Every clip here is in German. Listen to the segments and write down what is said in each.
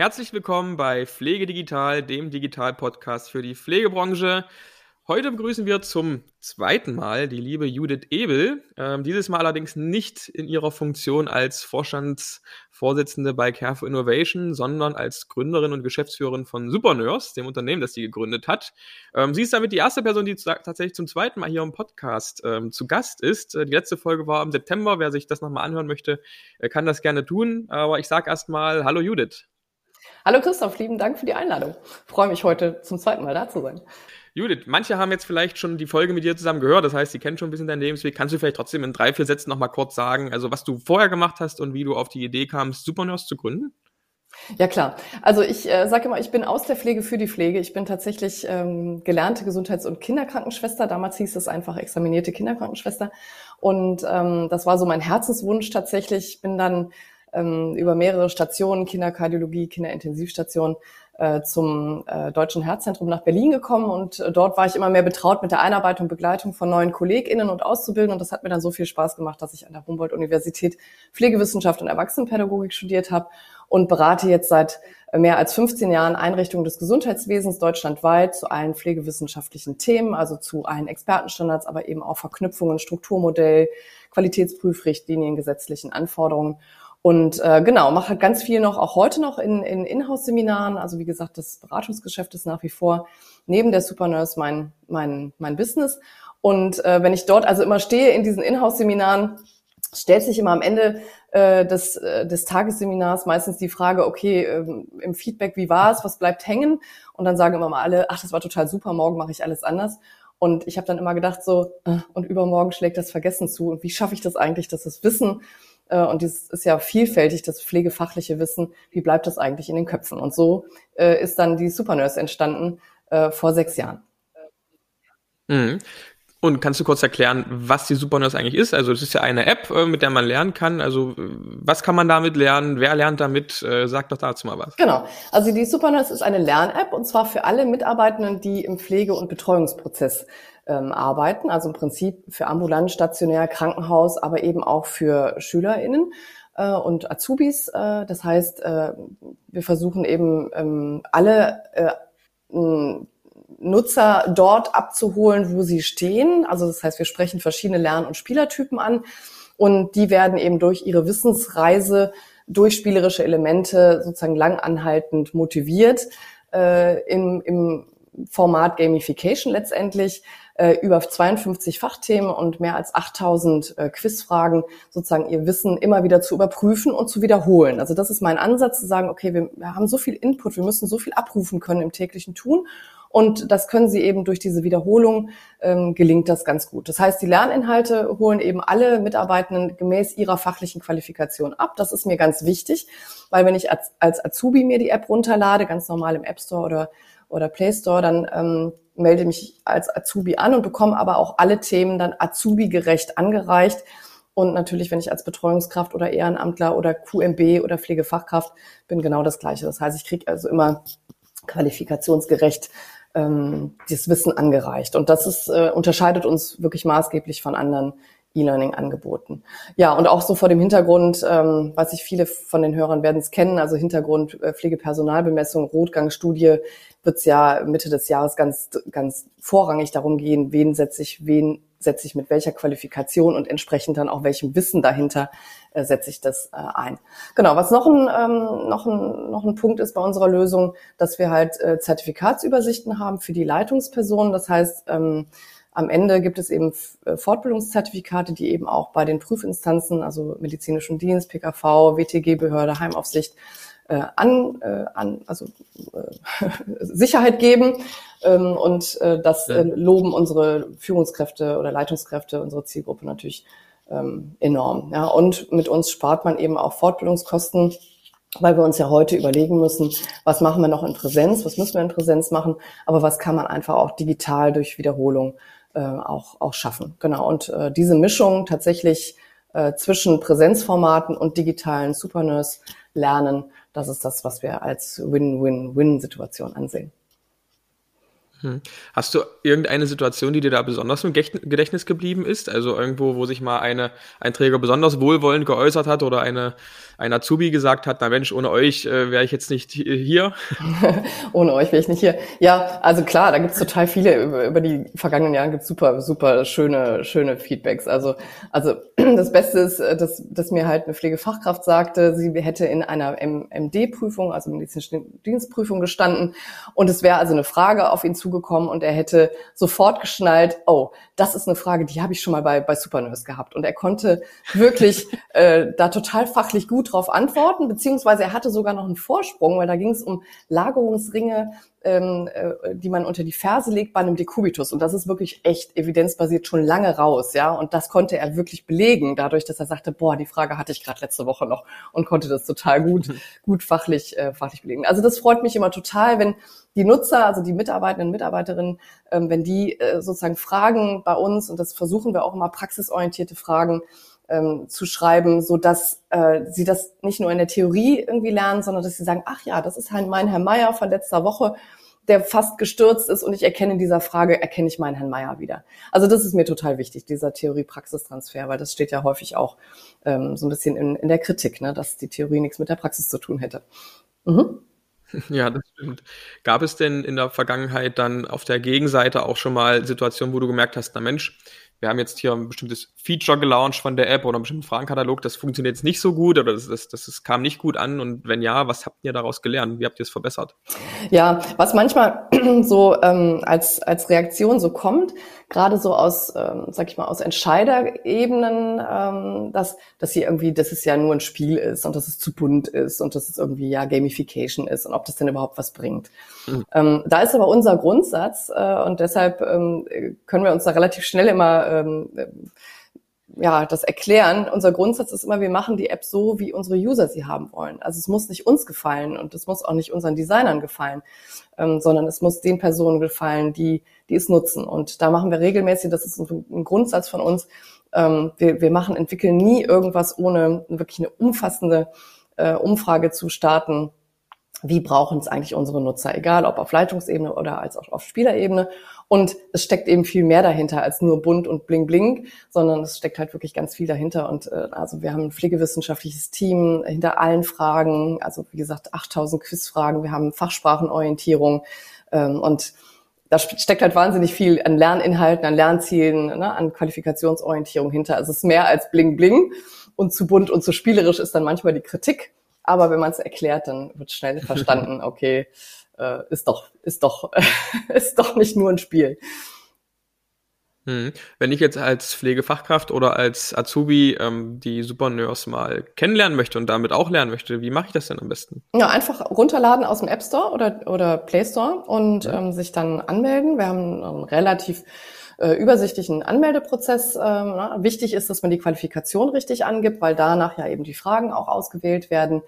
Herzlich willkommen bei Pflege Digital, dem Digital-Podcast für die Pflegebranche. Heute begrüßen wir zum zweiten Mal die liebe Judith Ebel. Ähm, dieses Mal allerdings nicht in ihrer Funktion als Vorstandsvorsitzende bei Care for Innovation, sondern als Gründerin und Geschäftsführerin von Supernurse, dem Unternehmen, das sie gegründet hat. Ähm, sie ist damit die erste Person, die tatsächlich zum zweiten Mal hier im Podcast ähm, zu Gast ist. Äh, die letzte Folge war im September. Wer sich das nochmal anhören möchte, äh, kann das gerne tun. Aber ich sage erstmal Hallo Judith. Hallo Christoph, lieben Dank für die Einladung. Ich freue mich heute zum zweiten Mal da zu sein. Judith, manche haben jetzt vielleicht schon die Folge mit dir zusammen gehört, das heißt, sie kennen schon ein bisschen deinen Lebensweg. Kannst du vielleicht trotzdem in drei, vier Sätzen nochmal kurz sagen, also was du vorher gemacht hast und wie du auf die Idee kamst, Supernurse zu gründen? Ja klar. Also ich äh, sage immer, ich bin aus der Pflege für die Pflege. Ich bin tatsächlich ähm, gelernte Gesundheits- und Kinderkrankenschwester. Damals hieß es einfach examinierte Kinderkrankenschwester. Und ähm, das war so mein Herzenswunsch tatsächlich. Ich bin dann ähm, über mehrere Stationen, Kinderkardiologie, Kinderintensivstation, äh, zum äh, Deutschen Herzzentrum nach Berlin gekommen und äh, dort war ich immer mehr betraut mit der Einarbeitung und Begleitung von neuen KollegInnen und Auszubildenden und das hat mir dann so viel Spaß gemacht, dass ich an der Humboldt-Universität Pflegewissenschaft und Erwachsenenpädagogik studiert habe und berate jetzt seit mehr als 15 Jahren Einrichtungen des Gesundheitswesens deutschlandweit zu allen pflegewissenschaftlichen Themen, also zu allen Expertenstandards, aber eben auch Verknüpfungen, Strukturmodell, Qualitätsprüfrichtlinien, gesetzlichen Anforderungen. Und äh, genau, mache ganz viel noch, auch heute noch in, in Inhouse-Seminaren. Also wie gesagt, das Beratungsgeschäft ist nach wie vor neben der Supernurse mein, mein, mein Business. Und äh, wenn ich dort also immer stehe in diesen Inhouse-Seminaren, stellt sich immer am Ende äh, des, äh, des Tagesseminars meistens die Frage, okay, ähm, im Feedback, wie war es, was bleibt hängen? Und dann sagen immer mal alle, ach, das war total super, morgen mache ich alles anders. Und ich habe dann immer gedacht so, äh, und übermorgen schlägt das Vergessen zu. Und wie schaffe ich das eigentlich, dass das Wissen und dieses ist ja vielfältig, das pflegefachliche Wissen. Wie bleibt das eigentlich in den Köpfen? Und so äh, ist dann die Supernurse entstanden äh, vor sechs Jahren. Mhm. Und kannst du kurz erklären, was die Supernurse eigentlich ist? Also es ist ja eine App, mit der man lernen kann. Also was kann man damit lernen? Wer lernt damit? Sag doch dazu mal was. Genau. Also die Supernurse ist eine Lern-App und zwar für alle Mitarbeitenden, die im Pflege- und Betreuungsprozess ähm, arbeiten, also im Prinzip für ambulant, stationär, Krankenhaus, aber eben auch für SchülerInnen äh, und Azubis. Äh, das heißt, äh, wir versuchen eben ähm, alle äh, Nutzer dort abzuholen, wo sie stehen. Also das heißt, wir sprechen verschiedene Lern- und Spielertypen an und die werden eben durch ihre Wissensreise durch spielerische Elemente sozusagen langanhaltend motiviert äh, im, im Format Gamification letztendlich äh, über 52 Fachthemen und mehr als 8000 äh, Quizfragen sozusagen ihr Wissen immer wieder zu überprüfen und zu wiederholen. Also das ist mein Ansatz zu sagen, okay, wir, wir haben so viel Input, wir müssen so viel abrufen können im täglichen Tun und das können sie eben durch diese Wiederholung, ähm, gelingt das ganz gut. Das heißt, die Lerninhalte holen eben alle Mitarbeitenden gemäß ihrer fachlichen Qualifikation ab. Das ist mir ganz wichtig, weil wenn ich als, als Azubi mir die App runterlade, ganz normal im App Store oder, oder Play Store, dann ähm, melde mich als Azubi an und bekomme aber auch alle Themen dann Azubi-gerecht angereicht. Und natürlich, wenn ich als Betreuungskraft oder Ehrenamtler oder QMB oder Pflegefachkraft bin, genau das Gleiche. Das heißt, ich kriege also immer qualifikationsgerecht ähm, dieses Wissen angereicht. Und das ist, äh, unterscheidet uns wirklich maßgeblich von anderen E-Learning-Angeboten. Ja, und auch so vor dem Hintergrund, ähm, was ich viele von den Hörern werden es kennen, also Hintergrund äh, Pflegepersonalbemessung, Rotgangstudie, wird es ja Mitte des Jahres ganz, ganz vorrangig darum gehen, wen setze ich, wen setze ich mit welcher Qualifikation und entsprechend dann auch welchem Wissen dahinter äh, setze ich das äh, ein. Genau, was noch ein, ähm, noch, ein, noch ein Punkt ist bei unserer Lösung, dass wir halt äh, Zertifikatsübersichten haben für die Leitungspersonen. Das heißt, ähm, am Ende gibt es eben äh, Fortbildungszertifikate, die eben auch bei den Prüfinstanzen, also medizinischen Dienst, PKV, WTG-Behörde, Heimaufsicht, äh, an, äh, an also äh, Sicherheit geben. Ähm, und äh, das äh, loben unsere Führungskräfte oder Leitungskräfte, unsere Zielgruppe natürlich ähm, enorm. Ja, und mit uns spart man eben auch Fortbildungskosten weil wir uns ja heute überlegen müssen, was machen wir noch in Präsenz, was müssen wir in Präsenz machen, aber was kann man einfach auch digital durch Wiederholung äh, auch, auch schaffen. Genau. Und äh, diese Mischung tatsächlich äh, zwischen Präsenzformaten und digitalen Supernurse lernen, das ist das, was wir als Win-Win-Win-Situation ansehen. Hm. Hast du irgendeine Situation, die dir da besonders im Gedächtnis geblieben ist? Also irgendwo, wo sich mal eine, ein Träger besonders wohlwollend geäußert hat oder eine, ein Azubi gesagt hat, na Mensch, ohne euch äh, wäre ich jetzt nicht hier? ohne euch wäre ich nicht hier. Ja, also klar, da gibt's total viele, über, über die vergangenen Jahre gibt's super, super schöne, schöne Feedbacks. Also, also das Beste ist, äh, dass, dass mir halt eine Pflegefachkraft sagte, sie hätte in einer MD-Prüfung, also medizinische Dienstprüfung gestanden und es wäre also eine Frage auf ihn zu zugekommen und er hätte sofort geschnallt, oh, das ist eine Frage, die habe ich schon mal bei, bei Supernurse gehabt. Und er konnte wirklich äh, da total fachlich gut drauf antworten, beziehungsweise er hatte sogar noch einen Vorsprung, weil da ging es um Lagerungsringe ähm, äh, die man unter die Ferse legt bei einem Dekubitus. Und das ist wirklich echt evidenzbasiert schon lange raus, ja. Und das konnte er wirklich belegen, dadurch, dass er sagte, boah, die Frage hatte ich gerade letzte Woche noch und konnte das total gut, gut fachlich, äh, fachlich belegen. Also das freut mich immer total, wenn die Nutzer, also die Mitarbeitenden und Mitarbeiterinnen, ähm, wenn die äh, sozusagen Fragen bei uns, und das versuchen wir auch immer, praxisorientierte Fragen ähm, zu schreiben, so dass äh, sie das nicht nur in der Theorie irgendwie lernen, sondern dass sie sagen, ach ja, das ist halt mein Herr Meier von letzter Woche, der fast gestürzt ist und ich erkenne in dieser Frage, erkenne ich meinen Herrn Meier wieder. Also das ist mir total wichtig, dieser Theorie-Praxistransfer, weil das steht ja häufig auch ähm, so ein bisschen in, in der Kritik, ne, dass die Theorie nichts mit der Praxis zu tun hätte. Mhm. Ja, das stimmt. Gab es denn in der Vergangenheit dann auf der Gegenseite auch schon mal Situationen, wo du gemerkt hast, na Mensch, wir haben jetzt hier ein bestimmtes Feature gelauncht von der App oder einen bestimmten Fragenkatalog, das funktioniert jetzt nicht so gut oder das, das, das, kam nicht gut an und wenn ja, was habt ihr daraus gelernt? Wie habt ihr es verbessert? Ja, was manchmal so ähm, als, als Reaktion so kommt, gerade so aus, ähm, sag ich mal, aus Entscheiderebenen, ähm, dass, dass hier irgendwie, dass es ja nur ein Spiel ist und dass es zu bunt ist und dass es irgendwie ja Gamification ist und ob das denn überhaupt was bringt. Mhm. Ähm, da ist aber unser Grundsatz äh, und deshalb ähm, können wir uns da relativ schnell immer ähm, ja, das erklären. Unser Grundsatz ist immer, wir machen die App so, wie unsere User sie haben wollen. Also es muss nicht uns gefallen und es muss auch nicht unseren Designern gefallen, ähm, sondern es muss den Personen gefallen, die, die es nutzen. Und da machen wir regelmäßig, das ist ein, ein Grundsatz von uns, ähm, wir, wir machen, entwickeln nie irgendwas ohne wirklich eine umfassende äh, Umfrage zu starten. Wie brauchen es eigentlich unsere Nutzer, egal ob auf Leitungsebene oder als auch auf Spielerebene? Und es steckt eben viel mehr dahinter als nur bunt und bling bling, sondern es steckt halt wirklich ganz viel dahinter. Und äh, also wir haben ein pflegewissenschaftliches Team hinter allen Fragen, also wie gesagt 8000 Quizfragen, wir haben Fachsprachenorientierung ähm, und da steckt halt wahnsinnig viel an Lerninhalten, an Lernzielen, ne, an Qualifikationsorientierung hinter. Also es ist mehr als bling bling und zu bunt und zu spielerisch ist dann manchmal die Kritik. Aber wenn man es erklärt, dann wird schnell verstanden, okay, äh, ist doch, ist doch, ist doch nicht nur ein Spiel. Hm. Wenn ich jetzt als Pflegefachkraft oder als Azubi ähm, die Supernurse mal kennenlernen möchte und damit auch lernen möchte, wie mache ich das denn am besten? Ja, einfach runterladen aus dem App Store oder, oder Play Store und ja. ähm, sich dann anmelden. Wir haben einen relativ äh, übersichtlichen Anmeldeprozess. Ähm, wichtig ist, dass man die Qualifikation richtig angibt, weil danach ja eben die Fragen auch ausgewählt werden.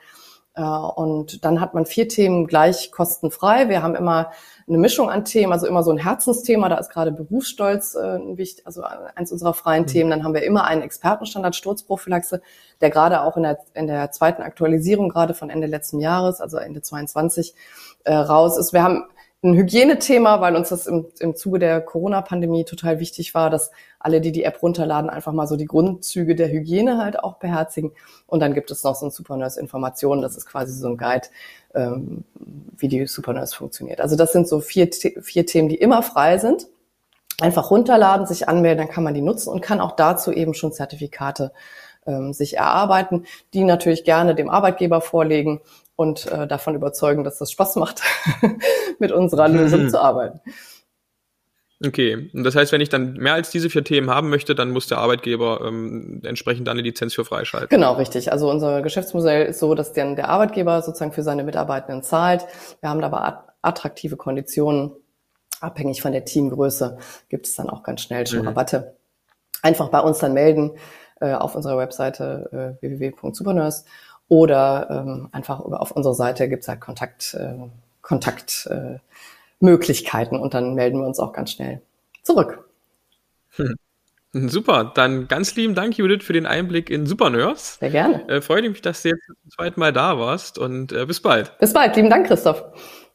Äh, und dann hat man vier Themen gleich kostenfrei. Wir haben immer eine Mischung an Themen, also immer so ein Herzensthema. Da ist gerade Berufsstolz äh, wichtig, also eins unserer freien mhm. Themen. Dann haben wir immer einen Expertenstandard Sturzprophylaxe, der gerade auch in der, in der zweiten Aktualisierung gerade von Ende letzten Jahres, also Ende 22, äh, raus ist. Wir haben ein Hygienethema, weil uns das im, im Zuge der Corona-Pandemie total wichtig war, dass alle, die die App runterladen, einfach mal so die Grundzüge der Hygiene halt auch beherzigen. Und dann gibt es noch so ein Supernurse-Informationen, das ist quasi so ein Guide, ähm, wie die Supernurse funktioniert. Also das sind so vier, vier Themen, die immer frei sind. Einfach runterladen, sich anmelden, dann kann man die nutzen und kann auch dazu eben schon Zertifikate ähm, sich erarbeiten, die natürlich gerne dem Arbeitgeber vorlegen und äh, davon überzeugen, dass das Spaß macht, mit unserer Lösung zu arbeiten. Okay, und das heißt, wenn ich dann mehr als diese vier Themen haben möchte, dann muss der Arbeitgeber ähm, entsprechend dann eine Lizenz für freischalten. Genau, richtig. Also unser Geschäftsmodell ist so, dass dann der Arbeitgeber sozusagen für seine Mitarbeitenden zahlt. Wir haben aber attraktive Konditionen. Abhängig von der Teamgröße gibt es dann auch ganz schnell schon mhm. Rabatte. Einfach bei uns dann melden äh, auf unserer Webseite äh, www.supernurse oder ähm, einfach auf unserer Seite gibt's halt Kontakt, äh, Kontaktmöglichkeiten äh, und dann melden wir uns auch ganz schnell zurück. Hm. Super, dann ganz lieben Dank, Judith, für den Einblick in Supernurse. Sehr gerne. Äh, freue mich, dass du jetzt zum zweiten Mal da warst und äh, bis bald. Bis bald, lieben Dank, Christoph.